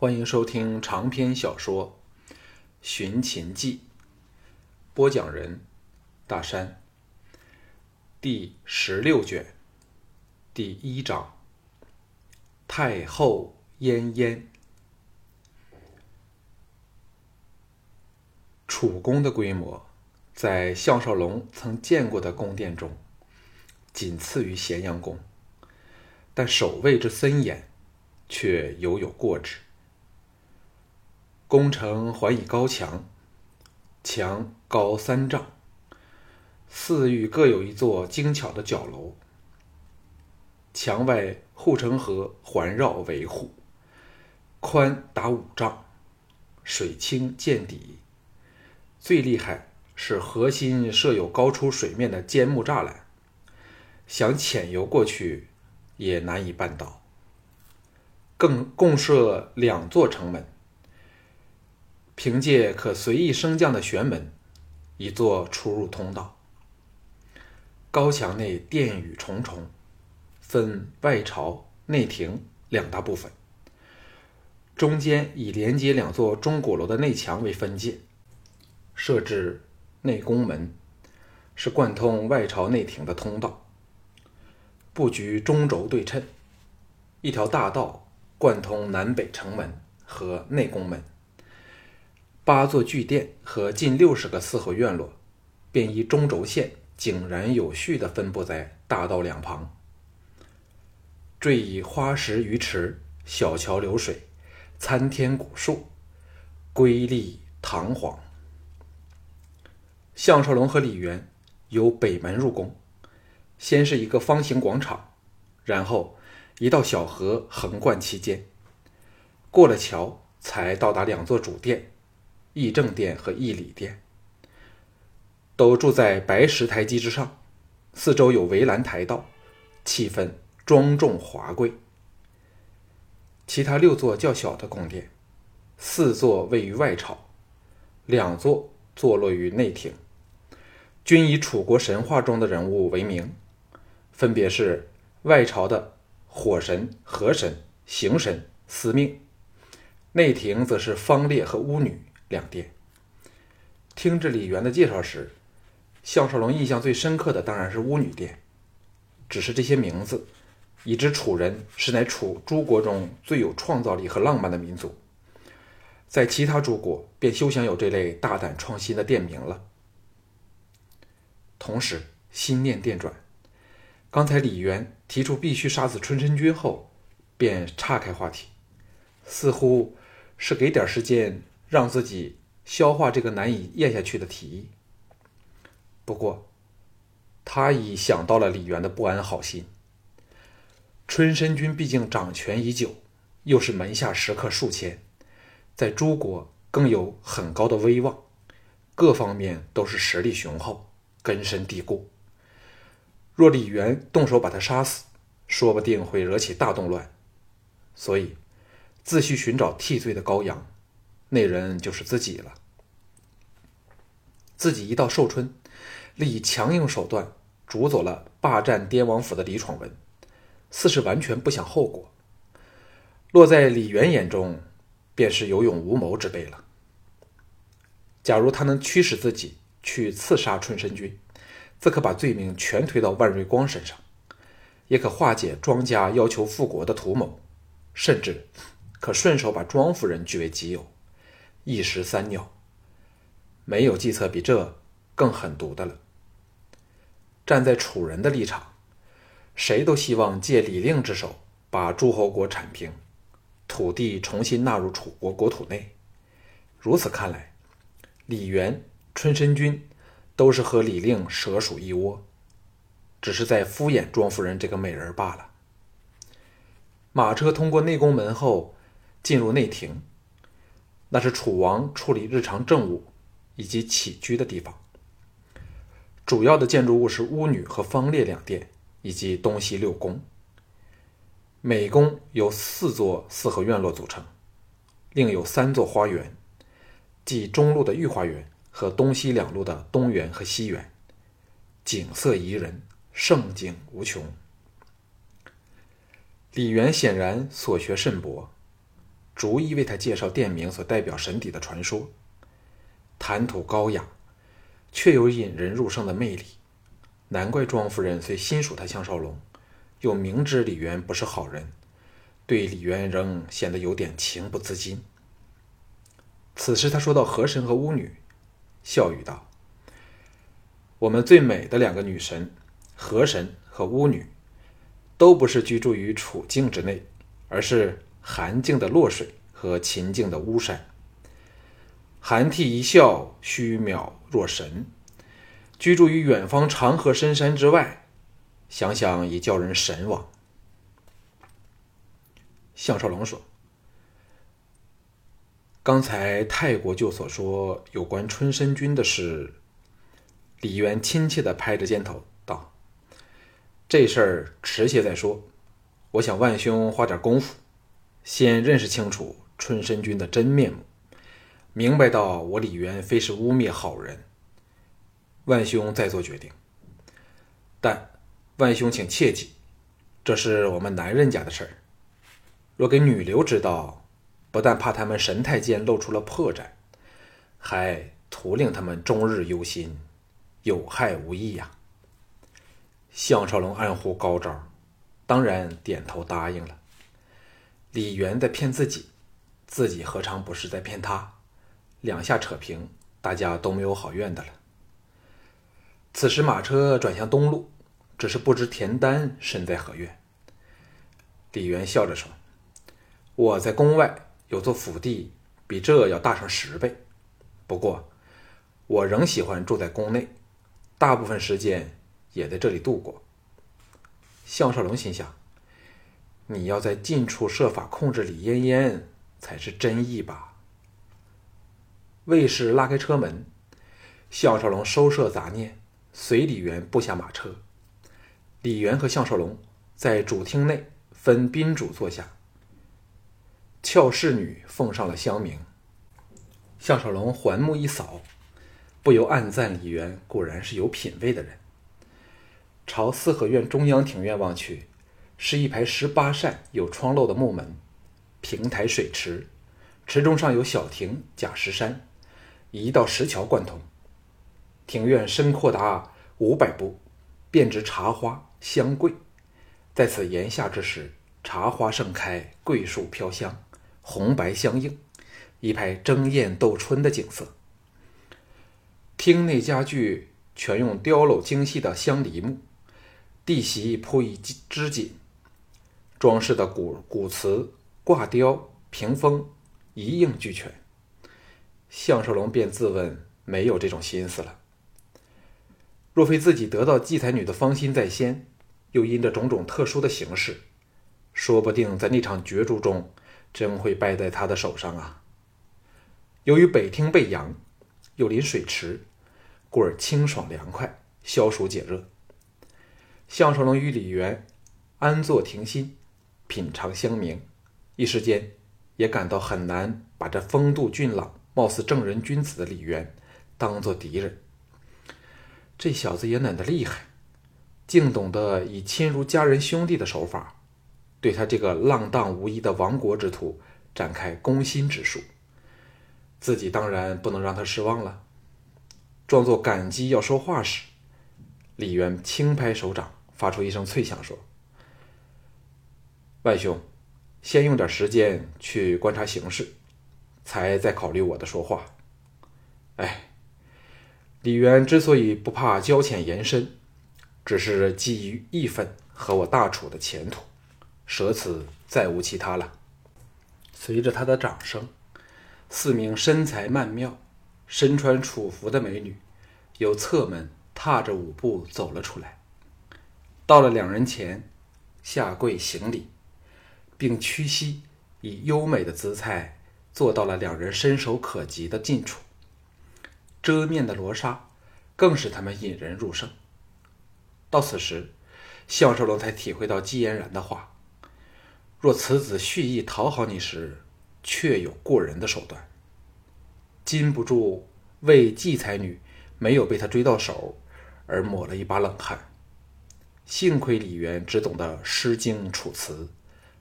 欢迎收听长篇小说《寻秦记》，播讲人：大山。第十六卷，第一章：太后奄奄。楚宫的规模，在项少龙曾见过的宫殿中，仅次于咸阳宫，但守卫之森严，却犹有过之。宫城环以高墙，墙高三丈，四隅各有一座精巧的角楼。墙外护城河环绕维护，宽达五丈，水清见底。最厉害是核心设有高出水面的坚木栅栏，想潜游过去也难以办到。更共设两座城门。凭借可随意升降的玄门，以作出入通道。高墙内殿宇重重，分外朝、内廷两大部分。中间以连接两座钟鼓楼的内墙为分界，设置内宫门，是贯通外朝内廷的通道。布局中轴对称，一条大道贯通南北城门和内宫门。八座巨殿和近六十个四合院落，便依中轴线井然有序地分布在大道两旁。缀以花石鱼池、小桥流水、参天古树，瑰丽堂皇。项少龙和李渊由北门入宫，先是一个方形广场，然后一道小河横贯其间，过了桥才到达两座主殿。义正殿和义礼殿都住在白石台基之上，四周有围栏台道，气氛庄重华贵。其他六座较小的宫殿，四座位于外朝，两座坐落于内廷，均以楚国神话中的人物为名，分别是外朝的火神、河神、刑神、司命，内廷则是方烈和巫女。两殿。听着李渊的介绍时，项少龙印象最深刻的当然是巫女殿。只是这些名字，已知楚人是乃楚诸国中最有创造力和浪漫的民族，在其他诸国便休想有这类大胆创新的店名了。同时，心念电转，刚才李渊提出必须杀死春申君后，便岔开话题，似乎是给点时间。让自己消化这个难以咽下去的提议。不过，他已想到了李渊的不安好心。春申君毕竟掌权已久，又是门下食客数千，在诸国更有很高的威望，各方面都是实力雄厚，根深蒂固。若李渊动手把他杀死，说不定会惹起大动乱。所以，自去寻找替罪的羔羊。那人就是自己了。自己一到寿春，立强硬手段逐走了霸占滇王府的李闯文，似是完全不想后果。落在李渊眼中，便是有勇无谋之辈了。假如他能驱使自己去刺杀春申君，自可把罪名全推到万瑞光身上，也可化解庄家要求复国的图谋，甚至可顺手把庄夫人据为己有。一石三鸟，没有计策比这更狠毒的了。站在楚人的立场，谁都希望借李令之手把诸侯国铲平，土地重新纳入楚国国土内。如此看来，李元、春申君都是和李令蛇鼠一窝，只是在敷衍庄夫人这个美人罢了。马车通过内宫门后，进入内廷。那是楚王处理日常政务以及起居的地方。主要的建筑物是巫女和方烈两殿，以及东西六宫。每宫由四座四合院落组成，另有三座花园，即中路的御花园和东西两路的东园和西园，景色宜人，胜景无穷。李渊显然所学甚博。逐一为他介绍店名所代表神邸的传说，谈吐高雅，却有引人入胜的魅力。难怪庄夫人虽心属他项少龙，又明知李渊不是好人，对李渊仍显得有点情不自禁。此时他说到河神和巫女，笑语道：“我们最美的两个女神，河神和巫女，都不是居住于楚境之内，而是。”寒静的洛水和秦境的巫山，寒涕一笑，虚渺若神。居住于远方长河深山之外，想想已叫人神往。项少龙说：“刚才泰国舅所说有关春申君的事。”李渊亲切的拍着肩头道：“这事儿迟些再说，我想万兄花点功夫。”先认识清楚春申君的真面目，明白到我李渊非是污蔑好人。万兄再做决定。但万兄请切记，这是我们男人家的事儿。若给女流知道，不但怕他们神态间露出了破绽，还徒令他们终日忧心，有害无益呀。项少龙暗呼高招，当然点头答应了。李渊在骗自己，自己何尝不是在骗他？两下扯平，大家都没有好怨的了。此时马车转向东路，只是不知田丹身在何院。李渊笑着说：“我在宫外有座府邸，比这要大上十倍。不过，我仍喜欢住在宫内，大部分时间也在这里度过。”项少龙心想。你要在近处设法控制李嫣嫣，才是真意吧？卫士拉开车门，项少龙收摄杂念，随李渊步下马车。李渊和项少龙在主厅内分宾主坐下，俏侍女奉上了香茗。项少龙环目一扫，不由暗赞李渊果然是有品位的人。朝四合院中央庭院望去。是一排十八扇有窗漏的木门，平台水池，池中上有小亭、假石山，一道石桥贯通。庭院深阔达五百步，遍植茶花香桂。在此炎夏之时，茶花盛开，桂树飘香，红白相映，一派争艳斗春的景色。厅内家具全用雕镂精细的香梨木，地席铺以织锦。装饰的古古瓷、挂雕、屏风一应俱全。项少龙便自问没有这种心思了。若非自己得到季才女的芳心在先，又因着种种特殊的形式，说不定在那场角逐中真会败在他的手上啊！由于北厅背阳，又临水池，故而清爽凉快，消暑解热。项少龙与李元安坐庭心。品尝香茗，一时间也感到很难把这风度俊朗、貌似正人君子的李渊当做敌人。这小子也嫩得厉害，竟懂得以亲如家人兄弟的手法，对他这个浪荡无依的亡国之徒展开攻心之术。自己当然不能让他失望了。装作感激要说话时，李渊轻拍手掌，发出一声脆响，说。万兄，先用点时间去观察形势，才再考虑我的说话。哎，李渊之所以不怕交浅言深，只是基于义愤和我大楚的前途，舍此再无其他了。随着他的掌声，四名身材曼妙、身穿楚服的美女由侧门踏着舞步走了出来，到了两人前，下跪行礼。并屈膝，以优美的姿态坐到了两人伸手可及的近处。遮面的罗纱更使他们引人入胜。到此时，项少龙才体会到季嫣然的话：“若此子蓄意讨好你时，确有过人的手段。”禁不住为季才女没有被他追到手而抹了一把冷汗。幸亏李渊只懂得《诗经》《楚辞》。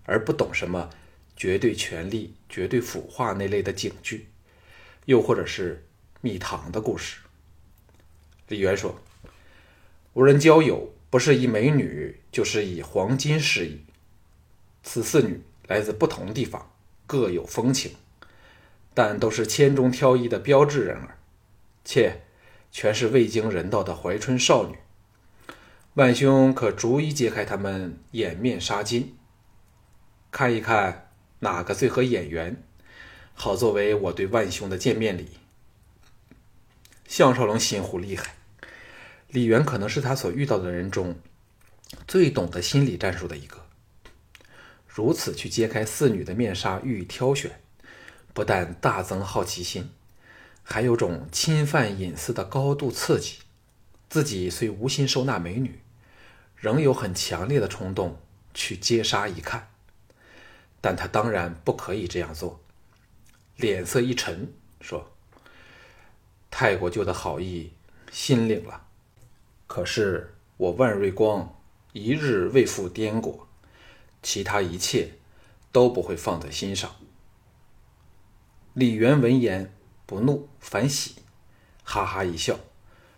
而不懂什么绝对权力、绝对腐化那类的警句，又或者是蜜糖的故事。李渊说：“无人交友，不是以美女，就是以黄金示意。此四女来自不同地方，各有风情，但都是千中挑一的标致人儿，且全是未经人道的怀春少女。万兄可逐一揭开她们掩面纱巾，看一看。”哪个最合眼缘，好作为我对万兄的见面礼。项少龙心湖厉害，李渊可能是他所遇到的人中最懂得心理战术的一个。如此去揭开四女的面纱予以挑选，不但大增好奇心，还有种侵犯隐私的高度刺激。自己虽无心收纳美女，仍有很强烈的冲动去揭纱一看。但他当然不可以这样做，脸色一沉，说：“泰国舅的好意，心领了。可是我万瑞光一日未赴滇国，其他一切都不会放在心上。”李元闻言不怒反喜，哈哈一笑，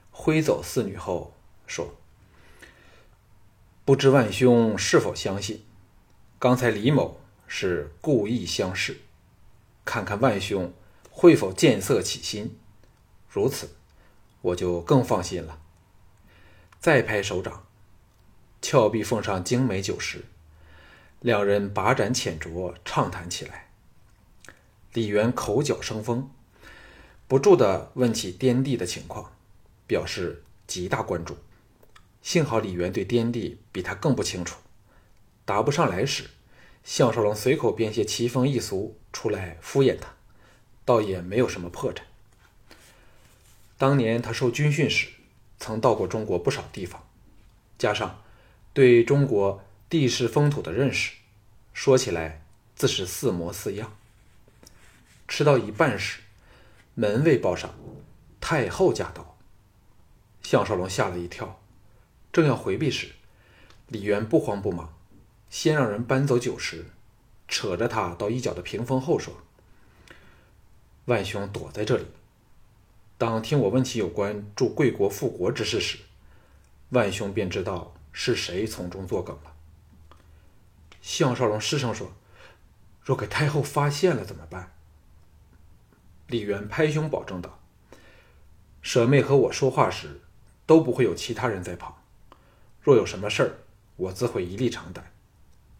挥走四女后说：“不知万兄是否相信，刚才李某。”是故意相视，看看万兄会否见色起心。如此，我就更放心了。再拍手掌，峭壁奉上精美酒食，两人把盏浅酌，畅谈起来。李渊口角生风，不住地问起滇地的情况，表示极大关注。幸好李渊对滇地比他更不清楚，答不上来时。项少龙随口编些奇风异俗出来敷衍他，倒也没有什么破绽。当年他受军训时，曾到过中国不少地方，加上对中国地势风土的认识，说起来自是似模似样。吃到一半时，门卫报上太后驾到，项少龙吓了一跳，正要回避时，李渊不慌不忙。先让人搬走酒食，扯着他到一角的屏风后说：“万兄躲在这里。当听我问起有关助贵国复国之事时，万兄便知道是谁从中作梗了。”项少龙失声说：“若给太后发现了怎么办？”李渊拍胸保证道：“舍妹和我说话时，都不会有其他人在旁。若有什么事儿，我自会一力承担。”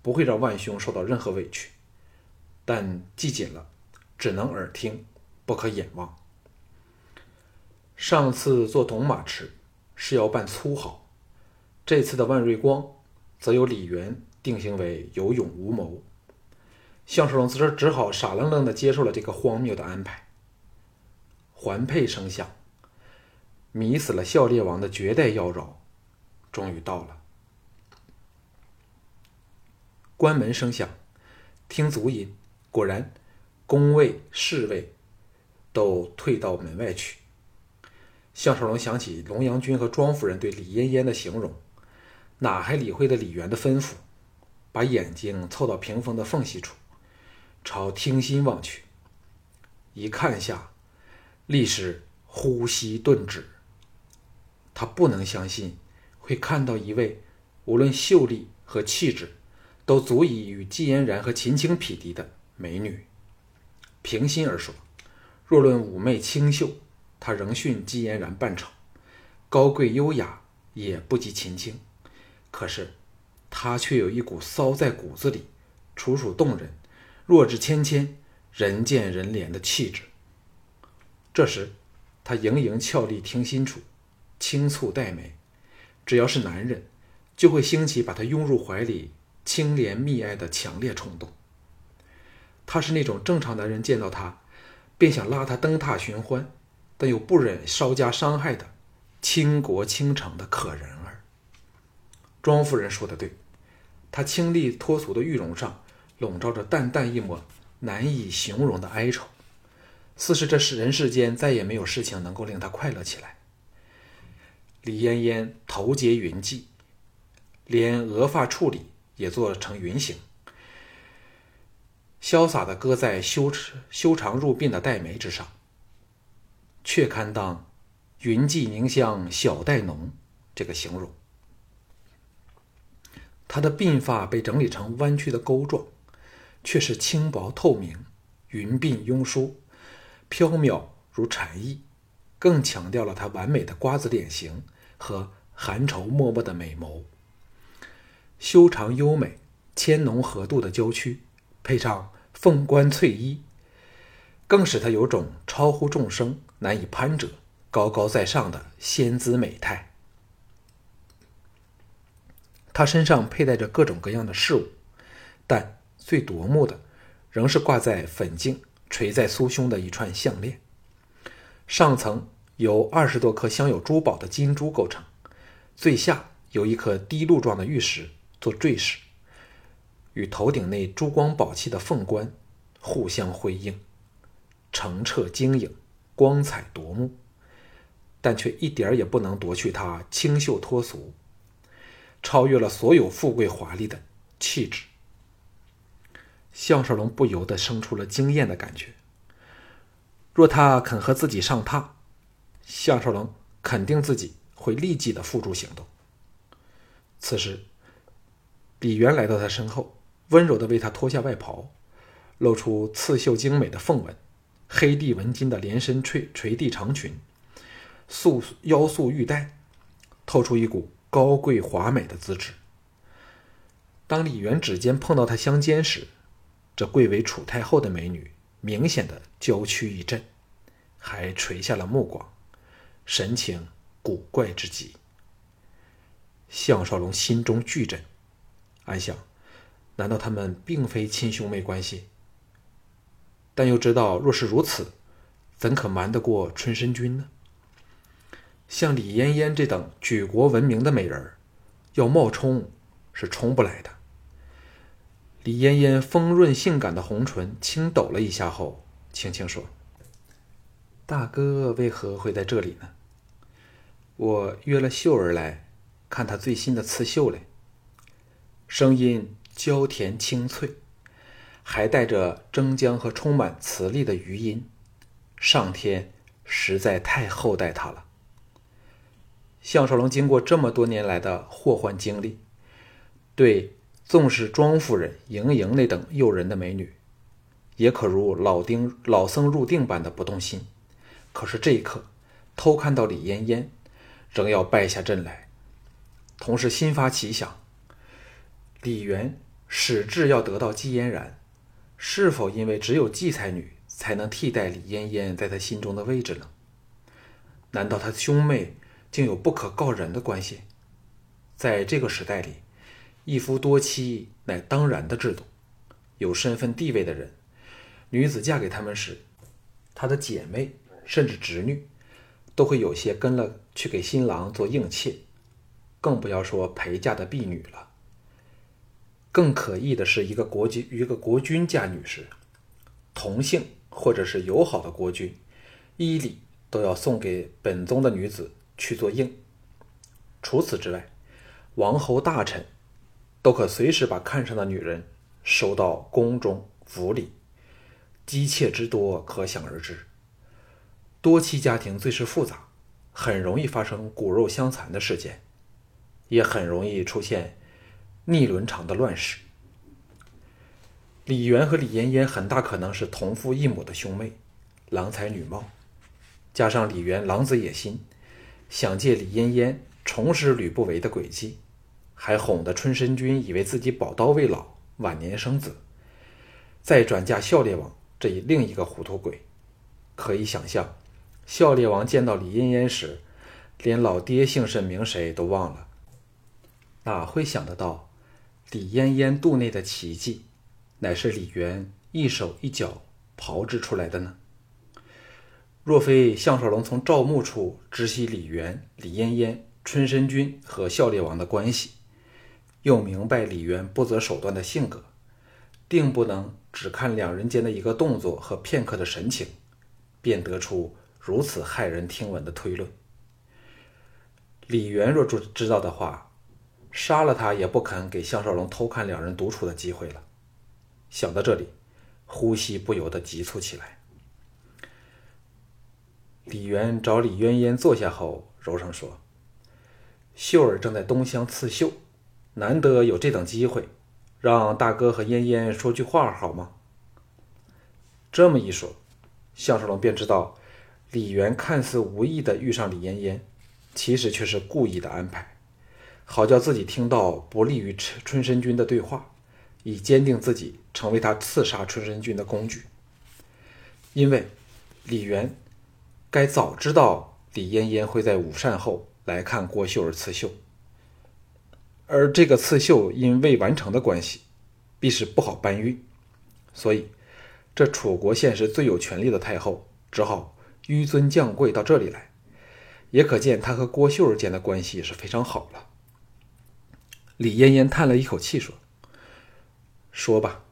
不会让万兄受到任何委屈，但系紧了，只能耳听，不可眼望。上次做董马池是要办粗豪，这次的万瑞光则由李元定性为有勇无谋。项少龙此时只好傻愣愣地接受了这个荒谬的安排。环佩声响，迷死了孝烈王的绝代妖娆，终于到了。关门声响，听足音，果然，宫卫侍卫都退到门外去。项少龙想起龙阳君和庄夫人对李嫣嫣的形容，哪还理会的李渊的吩咐？把眼睛凑到屏风的缝隙处，朝听心望去。一看下，立时呼吸顿止。他不能相信会看到一位无论秀丽和气质。都足以与季嫣然和秦青匹敌的美女。平心而说，若论妩媚清秀，她仍逊季嫣然半筹；高贵优雅也不及秦青。可是，她却有一股骚在骨子里、楚楚动人、弱质芊芊、人见人怜的气质。这时，她盈盈俏丽听心处，轻蹙黛眉，只要是男人，就会兴起把她拥入怀里。清廉蜜爱的强烈冲动。他是那种正常男人见到她，便想拉她登榻寻欢，但又不忍稍加伤害的倾国倾城的可人儿。庄夫人说的对，她清丽脱俗的玉容上笼罩着淡淡一抹难以形容的哀愁，似是这世人世间再也没有事情能够令她快乐起来。李嫣嫣头结云髻，连额发处理。也做成云形，潇洒地搁在修修长入鬓的黛眉之上，却堪当“云髻凝香小黛浓”这个形容。她的鬓发被整理成弯曲的钩状，却是轻薄透明、云鬓庸疏、飘渺如蝉翼，更强调了她完美的瓜子脸型和含愁脉脉的美眸。修长优美、纤浓合度的娇躯，配上凤冠翠衣，更使她有种超乎众生、难以攀折、高高在上的仙姿美态。他身上佩戴着各种各样的饰物，但最夺目的仍是挂在粉颈、垂在酥胸的一串项链。上层由二十多颗镶有珠宝的金珠构成，最下有一颗滴露状的玉石做坠饰，与头顶内珠光宝气的凤冠互相辉映，澄澈晶莹，光彩夺目，但却一点也不能夺去她清秀脱俗。超越了所有富贵华丽的气质，项少龙不由得生出了惊艳的感觉。若他肯和自己上榻，项少龙肯定自己会立即的付诸行动。此时，李渊来到他身后，温柔的为他脱下外袍，露出刺绣精美的凤纹、黑地纹金的连身垂垂地长裙，素腰束玉带，透出一股。高贵华美的资质。当李元指尖碰到她香肩时，这贵为楚太后的美女明显的娇躯一震，还垂下了目光，神情古怪之极。项少龙心中巨震，暗想：难道他们并非亲兄妹关系？但又知道，若是如此，怎可瞒得过春申君呢？像李嫣嫣这等举国闻名的美人要冒充是冲不来的。李嫣嫣丰润性感的红唇轻抖了一下后，轻轻说：“大哥为何会在这里呢？我约了秀儿来看她最新的刺绣嘞。”声音娇甜清脆，还带着铮铮和充满磁力的余音。上天实在太厚待他了。项少龙经过这么多年来的祸患经历，对纵使庄夫人、盈盈那等诱人的美女，也可如老丁老僧入定般的不动心。可是这一刻，偷看到李嫣嫣，仍要败下阵来。同时心发奇想：李元始志要得到季嫣然，是否因为只有季才女才能替代李嫣嫣在他心中的位置呢？难道他兄妹？竟有不可告人的关系，在这个时代里，一夫多妻乃当然的制度。有身份地位的人，女子嫁给他们时，她的姐妹甚至侄女，都会有些跟了去给新郎做应妾，更不要说陪嫁的婢女了。更可疑的是，一个国君一个国君嫁女时，同姓或者是友好的国君，依礼都要送给本宗的女子。去做应。除此之外，王侯大臣都可随时把看上的女人收到宫中府里，姬妾之多可想而知。多妻家庭最是复杂，很容易发生骨肉相残的事件，也很容易出现逆伦常的乱世。李元和李嫣嫣很大可能是同父异母的兄妹，郎才女貌，加上李元狼子野心。想借李嫣嫣重施吕不韦的诡计，还哄得春申君以为自己宝刀未老，晚年生子，再转嫁孝烈王这一另一个糊涂鬼。可以想象，孝烈王见到李嫣嫣时，连老爹姓甚名谁都忘了，哪会想得到李嫣嫣肚内的奇迹，乃是李渊一手一脚炮制出来的呢？若非项少龙从赵牧处知悉李渊、李嫣嫣、春申君和孝烈王的关系，又明白李渊不择手段的性格，定不能只看两人间的一个动作和片刻的神情，便得出如此骇人听闻的推论。李渊若知知道的话，杀了他也不肯给项少龙偷看两人独处的机会了。想到这里，呼吸不由得急促起来。李渊找李渊烟坐下后，柔声说：“秀儿正在东乡刺绣，难得有这等机会，让大哥和嫣嫣说句话好吗？”这么一说，项少龙便知道，李渊看似无意的遇上李嫣嫣，其实却是故意的安排，好叫自己听到不利于春春申君的对话，以坚定自己成为他刺杀春申君的工具。因为李渊该早知道李嫣嫣会在午膳后来看郭秀儿刺绣，而这个刺绣因未完成的关系，必是不好搬运，所以。这楚国现时最有权力的太后，只好纡尊降贵到这里来，也可见他和郭秀儿间的关系是非常好了。李嫣嫣叹了一口气说：“说吧。”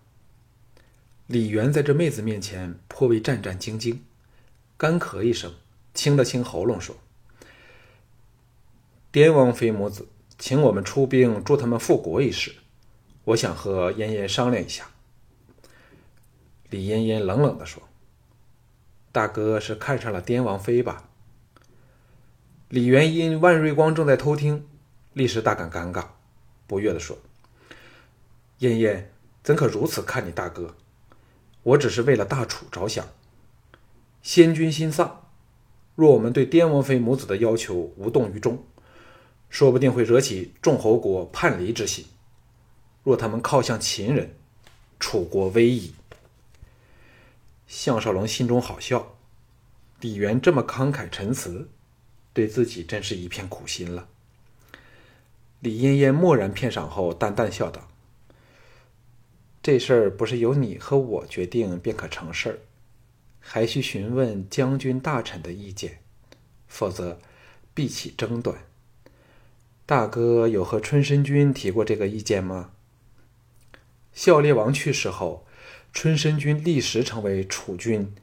李元在这妹子面前颇为战战兢兢，干咳一声，清了清喉咙说：“滇王妃母子请我们出兵助他们复国一事，我想和嫣嫣商量一下。”李嫣嫣冷冷地说：“大哥是看上了滇王妃吧？”李元因万瑞光正在偷听，立时大感尴尬，不悦地说：“燕燕怎可如此看你大哥？我只是为了大楚着想。先君心丧，若我们对滇王妃母子的要求无动于衷，说不定会惹起众侯国叛离之心。若他们靠向秦人，楚国危矣。”项少龙心中好笑，李渊这么慷慨陈词，对自己真是一片苦心了。李嫣嫣默然片晌后，淡淡笑道：“这事儿不是由你和我决定便可成事儿，还需询问将军大臣的意见，否则必起争端。大哥有和春申君提过这个意见吗？”孝烈王去世后。春申君立时成为楚军、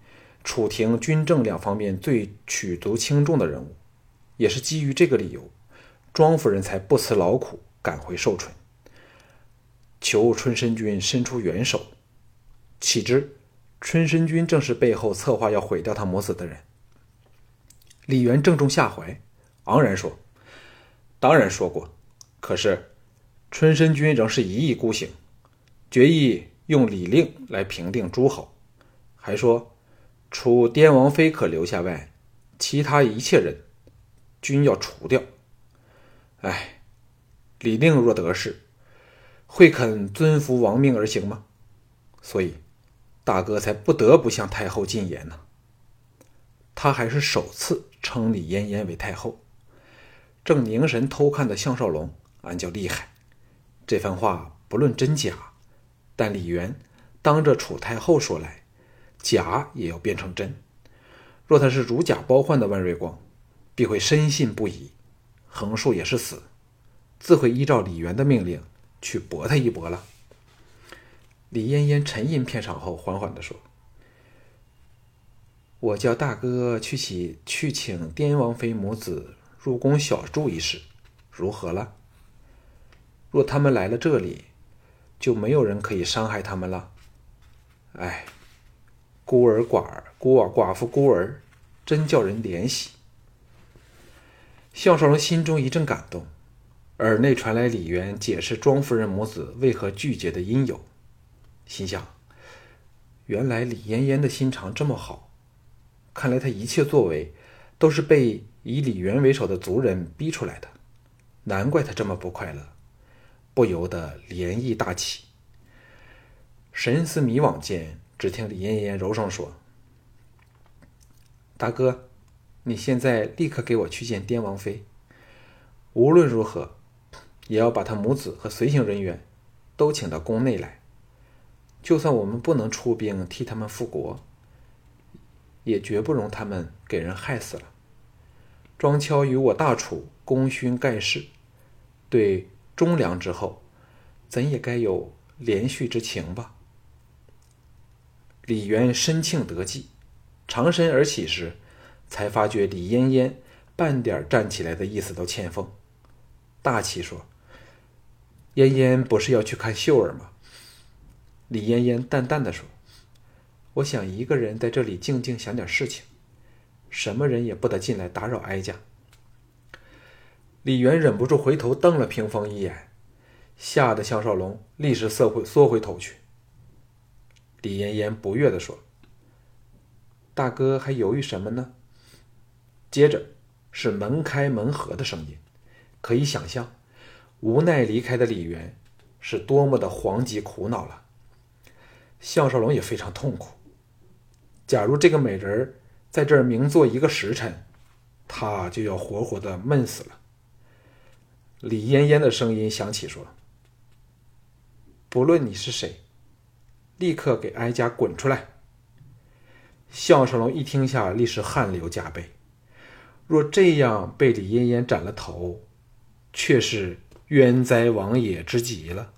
楚廷军政两方面最举足轻重的人物，也是基于这个理由，庄夫人才不辞劳苦赶回寿春，求春申君伸出援手。岂知春申君正是背后策划要毁掉他母子的人。李元正中下怀，昂然说：“当然说过，可是春申君仍是一意孤行，决意。”用礼令来平定诸侯，还说除滇王妃可留下外，其他一切人均要除掉。哎，李令若得势，会肯遵服王命而行吗？所以大哥才不得不向太后进言呢。他还是首次称李嫣嫣为太后。正凝神偷看的项少龙暗叫厉害，这番话不论真假。但李渊当着楚太后说来，假也要变成真。若他是如假包换的万瑞光，必会深信不疑，横竖也是死，自会依照李渊的命令去搏他一搏了。李嫣嫣沉吟片场后，缓缓地说：“我叫大哥去请去请滇王妃母子入宫小住一事，如何了？若他们来了这里。”就没有人可以伤害他们了。哎，孤儿寡儿、孤儿寡妇、孤儿，真叫人怜惜。项少龙心中一阵感动，耳内传来李渊解释庄夫人母子为何拒绝的因由，心想：原来李嫣嫣的心肠这么好，看来她一切作为都是被以李渊为首的族人逼出来的，难怪她这么不快乐。不由得涟漪大起。神思迷惘间，只听李嫣嫣柔声说：“大哥，你现在立刻给我去见滇王妃。无论如何，也要把他母子和随行人员都请到宫内来。就算我们不能出兵替他们复国，也绝不容他们给人害死了。庄敲与我大楚功勋盖世，对。”忠良之后，怎也该有连续之情吧？李渊深庆得计，长身而起时，才发觉李嫣嫣半点站起来的意思都欠奉，大气说：“嫣嫣不是要去看秀儿吗？”李嫣嫣淡淡的说：“我想一个人在这里静静想点事情，什么人也不得进来打扰哀家。李元忍不住回头瞪了屏风一眼，吓得项少龙立时缩回缩回头去。李嫣嫣不悦的说：“大哥还犹豫什么呢？”接着是门开门合的声音，可以想象，无奈离开的李渊是多么的惶急苦恼了。项少龙也非常痛苦。假如这个美人在这儿明坐一个时辰，他就要活活的闷死了。李嫣嫣的声音响起说：“不论你是谁，立刻给哀家滚出来！”项少龙一听下，立时汗流浃背。若这样被李嫣嫣斩了头，却是冤哉王也之极了。